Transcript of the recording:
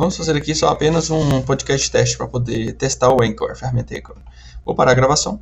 Vamos fazer aqui só apenas um podcast teste para poder testar o Anchor, a ferramenta Anchor. Vou parar a gravação.